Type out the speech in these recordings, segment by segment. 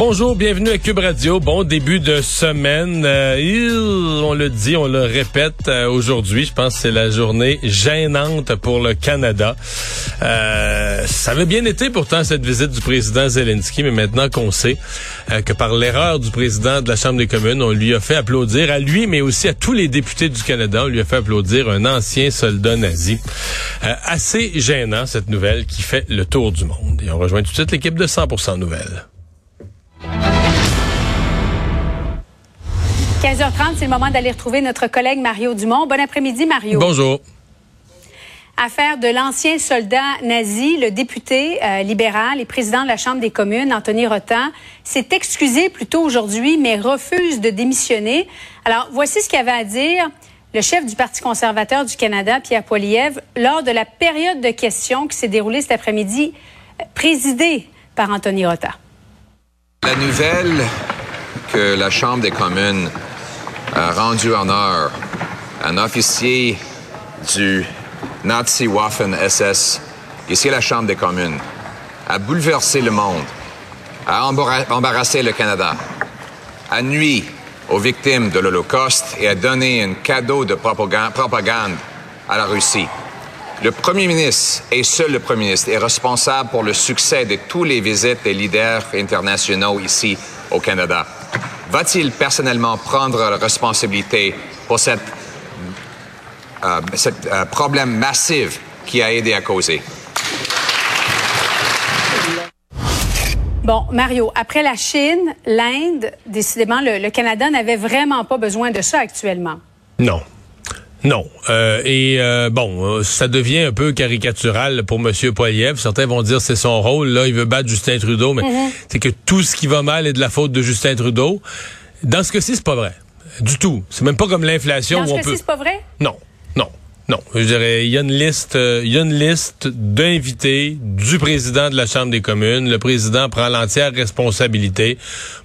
Bonjour, bienvenue à Cube Radio. Bon début de semaine. Euh, on le dit, on le répète euh, aujourd'hui. Je pense que c'est la journée gênante pour le Canada. Euh, ça avait bien été pourtant cette visite du président Zelensky, mais maintenant qu'on sait que par l'erreur du président de la Chambre des communes, on lui a fait applaudir à lui, mais aussi à tous les députés du Canada, on lui a fait applaudir un ancien soldat nazi. assez gênant cette nouvelle qui fait le tour du monde. Et on rejoint tout de suite l'équipe de 100% Nouvelles. 15h30, c'est le moment d'aller retrouver notre collègue Mario Dumont. Bon après-midi, Mario. Bonjour. Affaire de l'ancien soldat nazi, le député euh, libéral et président de la Chambre des communes, Anthony Rotin, s'est excusé plus tôt aujourd'hui, mais refuse de démissionner. Alors, voici ce qu'il avait à dire le chef du Parti conservateur du Canada, Pierre Poilievre, lors de la période de questions qui s'est déroulée cet après-midi, euh, présidée par Anthony Rotin. La nouvelle que la Chambre des communes a rendu honneur à un officier du Nazi Waffen SS ici à la Chambre des communes, a bouleversé le monde, a embarrassé le Canada, a nuit aux victimes de l'Holocauste et a donné un cadeau de propagande à la Russie. Le Premier ministre, et seul le Premier ministre, est responsable pour le succès de toutes les visites des leaders internationaux ici au Canada va-t-il personnellement prendre la responsabilité pour cette, euh, euh, problème massif qui a aidé à causer? Bon, Mario, après la Chine, l'Inde, décidément, le Canada n'avait vraiment pas besoin de ça actuellement. Non. Non. Euh, et euh, bon, euh, ça devient un peu caricatural pour M. Poiliev. Certains vont dire c'est son rôle. Là, il veut battre Justin Trudeau, mais mm-hmm. c'est que tout ce qui va mal est de la faute de Justin Trudeau. Dans ce cas-ci, c'est pas vrai. Du tout. C'est même pas comme l'inflation. Dans ce cas-ci, c'est pas vrai? Non. Non. Non, je dirais, il y a une liste, euh, il y a une liste d'invités du président de la Chambre des communes. Le président prend l'entière responsabilité.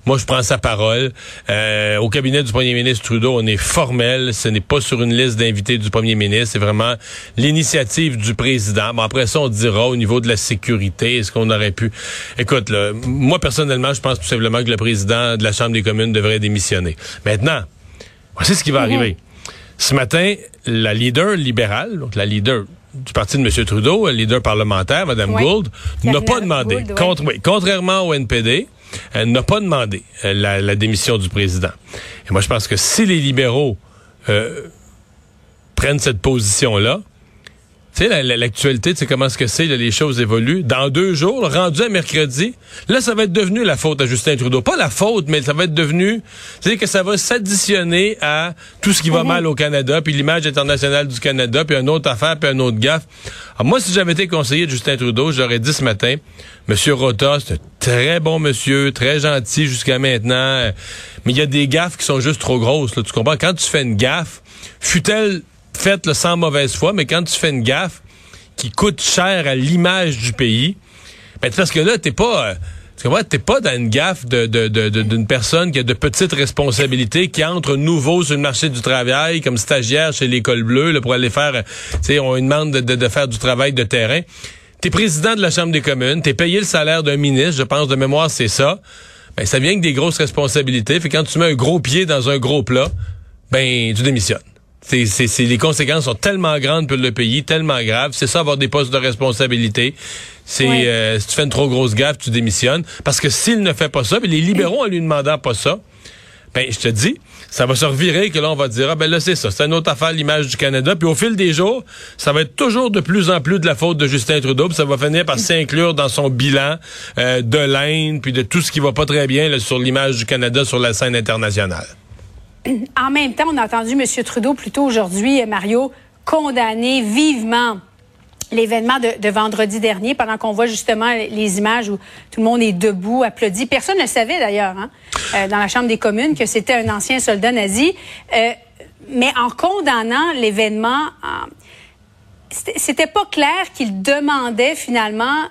Moi, je prends sa parole. Euh, au cabinet du premier ministre Trudeau, on est formel. Ce n'est pas sur une liste d'invités du premier ministre. C'est vraiment l'initiative du président. Bon, après ça, on dira au niveau de la sécurité, est-ce qu'on aurait pu... Écoute, là, moi, personnellement, je pense tout simplement que le président de la Chambre des communes devrait démissionner. Maintenant, voici ce qui va mhm. arriver. Ce matin, la leader libérale, donc la leader du parti de M. Trudeau, la leader parlementaire, Mme Gould, n'a pas demandé, contrairement au NPD, elle n'a pas demandé euh, la, démission du président. Et moi, je pense que si les libéraux euh, prennent cette position-là, tu sais, l'actualité, tu sais comment ce que c'est, les choses évoluent. Dans deux jours, rendu à mercredi, là, ça va être devenu la faute à Justin Trudeau. Pas la faute, mais ça va être devenu, c'est que ça va s'additionner à tout ce qui va mhm. mal au Canada, puis l'image internationale du Canada, puis une autre affaire, puis un autre gaffe. Alors, moi, si j'avais été conseiller de Justin Trudeau, j'aurais dit ce matin, Monsieur Rota, c'est un très bon monsieur, très gentil jusqu'à maintenant, mais il y a des gaffes qui sont juste trop grosses, là, tu comprends? Quand tu fais une gaffe, fut-elle faites le sans mauvaise foi, mais quand tu fais une gaffe qui coûte cher à l'image du pays, ben, parce que là, t'es pas... Euh, tu comprends? T'es pas dans une gaffe d'une de, de, personne qui a de petites responsabilités, qui entre nouveau sur le marché du travail comme stagiaire chez l'école bleue là, pour aller faire, tu sais, on lui demande de, de, faire du travail de terrain. T'es président de la Chambre des communes, t'es payé le salaire d'un ministre, je pense de mémoire c'est ça. Ben ça vient avec des grosses responsabilités. Fait quand tu mets un gros pied dans un gros plat, ben tu démissionnes. C'est, c'est, les conséquences sont tellement grandes pour le pays, tellement graves. C'est ça, avoir des postes de responsabilité. C'est euh, si tu fais une trop grosse gaffe, tu démissionnes. Parce que s'il ne fait pas ça, les libéraux en lui demandant pas ça, ben je te dis, ça va se revirer que là on va dire ah ben là c'est ça, c'est une autre affaire l'image du Canada. Puis au fil des jours, ça va être toujours de plus en plus de la faute de Justin Trudeau. Puis ça va finir par s'inclure dans son bilan euh, de l'Inde puis de tout ce qui va pas très bien sur l'image du Canada sur la scène internationale. En même temps, on a entendu M. Trudeau plus tôt aujourd'hui, euh, Mario, condamner vivement l'événement de, vendredi dernier, pendant qu'on voit justement les images où tout le monde est debout, applaudit. Personne ne savait d'ailleurs, hein, euh, dans la Chambre des communes, que c'était un ancien soldat nazi. Euh, mais en condamnant l'événement, c'était pas clair qu'il demandait finalement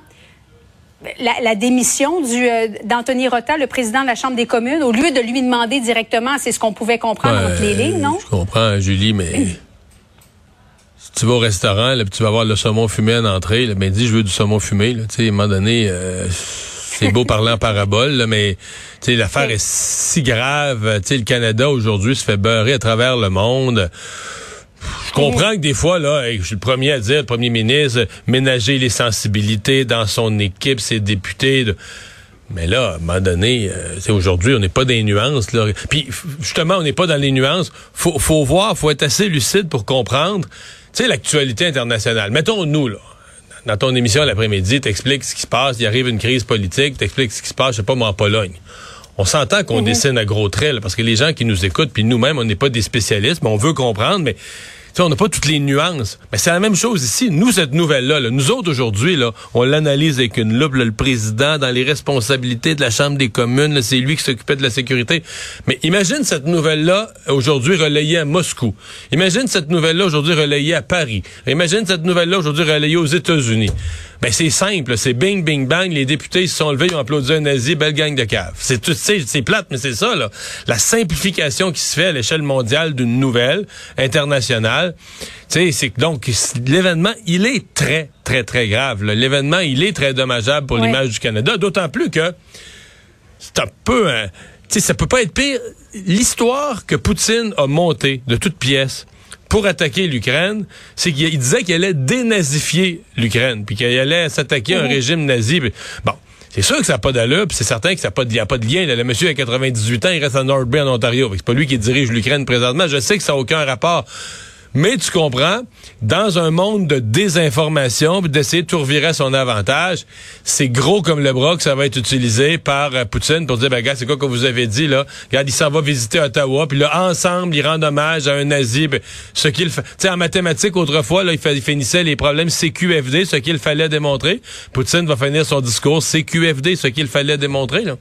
la, démission du, euh, d'Anthony Rota, le président de la Chambre des communes, au lieu de lui demander directement, c'est ce qu'on pouvait comprendre entre les lignes, non? Je comprends, Julie, mais si tu vas au restaurant, là, tu vas voir le saumon fumé en entrée, là, ben dis, je veux du saumon fumé. Là, à un moment donné, euh, c'est beau parler en parabole, là, mais l'affaire est si grave. le Canada, aujourd'hui, se fait beurrer à travers le monde. Je comprends que des fois, là, je suis le premier à dire, le premier ministre, ménager les sensibilités dans son équipe, ses députés. Mais là, à un moment donné, euh, aujourd'hui, on n'est pas dans les nuances. Là. Puis justement, on n'est pas dans les nuances. Faut, faut voir, faut être assez lucide pour comprendre. Tu sais, l'actualité internationale. Mettons nous là. Dans ton émission l'après-midi, t'expliques ce qui se passe. Il arrive une crise politique. T'expliques ce qui se passe, je sais pas moi, en Pologne. On s'entend qu'on mhm. dessine à gros traits, parce que les gens qui nous écoutent, puis nous-mêmes, on n'est pas des spécialistes, mais on veut comprendre, mais on n'a pas toutes les nuances. Mais c'est la même chose ici. Nous, cette nouvelle-là, nous autres aujourd'hui, là, on l'analyse avec une loupe. le président, dans les responsabilités de la Chambre des communes, c'est lui qui s'occupait de la sécurité. Mais imagine cette nouvelle-là aujourd'hui relayée à Moscou. Imagine cette nouvelle-là aujourd'hui relayée à Paris. Imagine cette nouvelle-là aujourd'hui relayée aux États-Unis. Ben c'est simple, c'est bing bing bang, les députés se sont levés, ils ont applaudi un nazi, belle gang de cave. C'est tout c'est plate mais c'est ça là. La simplification qui se fait à l'échelle mondiale d'une nouvelle internationale. Tu sais, c'est que donc l'événement, il est très très très grave. L'événement, il est très dommageable pour l'image du Canada, d'autant plus que c'est un peu un tu sais ça peut pas être pire. L'histoire que Poutine a montée de toutes pièces pour attaquer l'Ukraine, c'est qu'il disait qu'il allait dénazifier l'Ukraine, puis qu'il allait s'attaquer à un mhm. régime nazi. Bon. C'est sûr que ça n'a pas d'allure, puis c'est certain que ça n'y a, pas de lien. le monsieur a 98 ans, il reste à North Bay, en Ontario. C'est pas lui qui dirige l'Ukraine présentement. Je sais que ça n'a aucun rapport mais tu comprends, dans un monde de désinformation, d'essayer de tout revirer à son avantage, c'est gros comme le bras que ça va être utilisé par euh, Poutine pour dire, ben gars, c'est quoi que vous avez dit, là? Regarde, il s'en va visiter Ottawa, puis là, ensemble, ils rendent hommage à un nazi. Ben, ce qu'il. Tu sais, en mathématiques, autrefois, là, il, finissait les problèmes CQFD, ce qu'il fallait démontrer. Poutine va finir son discours CQFD, ce qu'il fallait démontrer, là.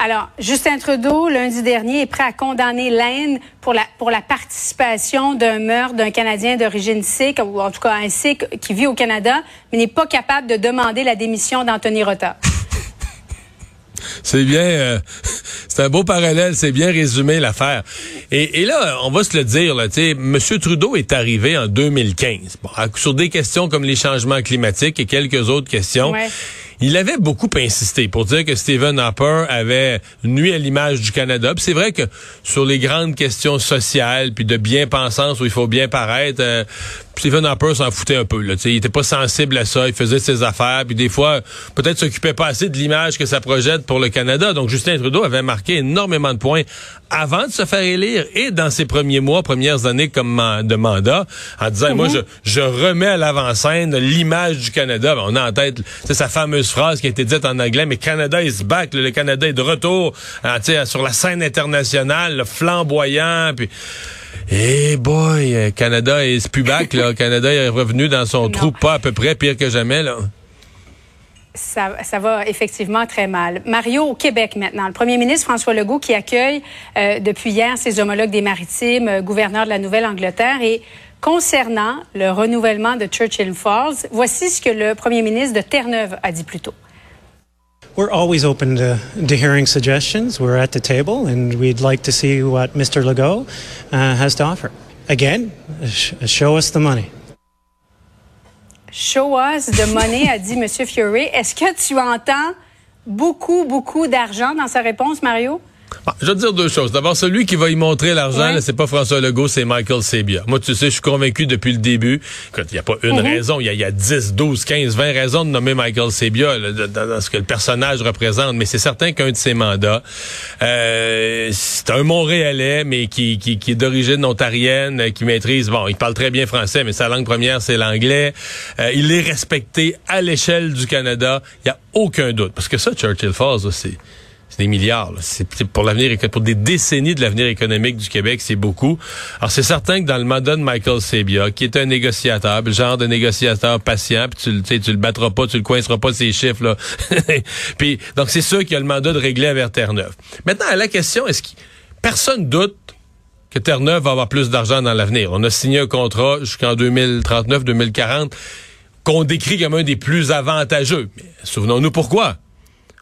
Alors, Justin Trudeau, lundi dernier, est prêt à condamner l'Inde pour la, pour la participation d'un meurtre d'un Canadien d'origine sikh, ou en tout cas un sikh qui vit au Canada, mais n'est pas capable de demander la démission d'Anthony Rota. C'est bien, euh, c'est un beau parallèle, c'est bien résumé l'affaire. Et, et, là, on va se le dire, là, M. Trudeau est arrivé en 2015, bon, sur des questions comme les changements climatiques et quelques autres questions. Ouais il avait beaucoup insisté pour dire que Stephen Harper avait nuit à l'image du Canada. c'est vrai que sur les grandes questions sociales, puis de bien-pensance où il faut bien paraître, euh, Stephen Harper s'en foutait un peu. Là, il était pas sensible à ça, il faisait ses affaires, puis des fois, peut-être s'occupait pas assez de l'image que ça projette pour le Canada. Donc Justin Trudeau avait marqué énormément de points avant de se faire élire et dans ses premiers mois, premières années comme de mandat, en disant, moi, mhm. je, je remets à l'avant-scène l'image du Canada. Ben, on a en tête c'est sa fameuse phrase qui a été dite en anglais, mais Canada is back, le Canada est de retour euh, sur la scène internationale, flamboyant, puis... Eh boy, euh, Canada est plus back, là. Canada est revenu dans son trou pas à peu près pire que jamais, là. Ça, ça, va effectivement très mal. Mario, au Québec maintenant, le premier ministre François Legault qui accueille euh, depuis hier ses homologues des Maritimes, euh, gouverneur de la Nouvelle-Angleterre, et concernant le renouvellement de Churchill Falls, voici ce que le premier ministre de Terre-Neuve a dit plus tôt. We're always open to, to, hearing suggestions. We're at the table, and we'd like to see what Mr. Legault uh, has to offer. Again, sh show us the money. Show us the money, a dit M. Fury. Est-ce que tu entends beaucoup, beaucoup d'argent dans sa réponse, Mario? Je vais te dire deux choses. D'abord, celui qui va y montrer l'argent, c'est pas François Legault, c'est Michael Sebia. Moi, tu sais, je suis convaincu depuis le début qu'il n'y a pas une mhm. raison, il y, a, 10, 12, 15, 20 raisons de nommer Michael Sebia dans, ce que le personnage représente, mais c'est certain qu'un de ses mandats, euh, c'est un Montréalais, mais qui, qui, qui est d'origine ontarienne, qui maîtrise, bon, il parle très bien français, mais sa langue première, c'est l'anglais. Euh, il est respecté à l'échelle du Canada. Il n'y a aucun doute. Parce que ça, Churchill Falls, aussi des milliards. C'est pour l'avenir, pour des décennies de l'avenir économique du Québec, c'est beaucoup. Alors c'est certain que dans le mandat de Michael Sebia, qui est un négociateur, le genre de négociateur patient, puis tu, tu le battras pas, tu le coinceras pas ces chiffres là. puis donc c'est sûr qu'il a le mandat de régler vers Terre-Neuve. Maintenant la question, est-ce que personne doute que Terre-Neuve va avoir plus d'argent dans l'avenir? On a signé un contrat jusqu'en 2039-2040 qu'on décrit comme un des plus avantageux. Souvenons-nous pourquoi.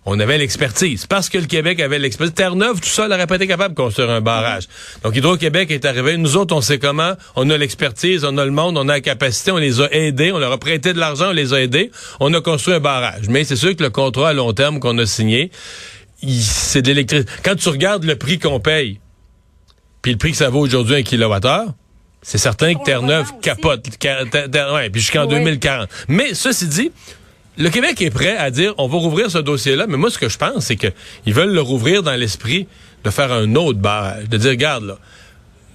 On avait l'expertise. Parce que le Québec avait l'expertise. Terre-Neuve, tout seul, n'aurait pas été capable de construire un barrage. Donc, Hydro-Québec est arrivé. Nous autres, on sait comment. On a l'expertise, on a le monde, on a la capacité, on les a aidés, on leur a prêté de l'argent, on les a aidés. On a construit un barrage. Mais c'est sûr que le contrat à long terme qu'on a signé, c'est de l'électricité. Quand tu regardes le prix qu'on paye, puis le prix que ça vaut aujourd'hui un kilowattheure, c'est certain que Terre-Neuve capote. ouais, puis jusqu'en 2040. Mais ceci dit, le Québec est prêt à dire on va rouvrir ce dossier-là, mais moi ce que je pense, c'est qu'ils veulent le rouvrir dans l'esprit de faire un autre barrage, de dire regarde là,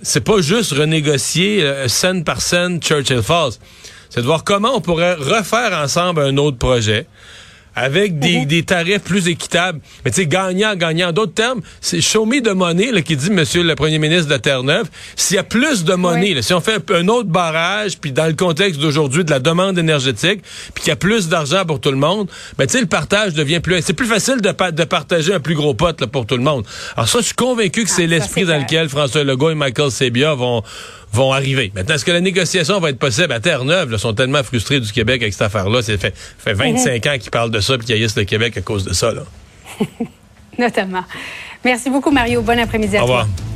c'est pas juste renégocier euh, scène par scène Churchill Falls, c'est de voir comment on pourrait refaire ensemble un autre projet avec des, mhm. des, tarifs plus équitables. Mais tu sais, gagnant, gagnant. D'autres termes, c'est show me de money là, qui dit Monsieur le Premier ministre de Terre-Neuve. S'il y a plus de money, si on fait un autre barrage, puis dans le contexte d'aujourd'hui de la demande énergétique, puis qu'il y a plus d'argent pour tout le monde, ben tu sais, le partage devient plus. C'est plus facile de, de partager un plus gros pot là, pour tout le monde. Alors ça, je suis convaincu que c'est ah, l'esprit dans lequel François Legault et Michael Sebia vont vont arriver. Maintenant, est-ce que la négociation va être possible à Terre-Neuve? Ils sont tellement frustrés du Québec avec cette affaire-là. Ça fait, fait 25 ans qu'ils parlent de ça et qu'ils haïssent le Québec à cause de ça. Là. Notamment. Merci beaucoup, Mario. Bon après-midi à Au toi. revoir.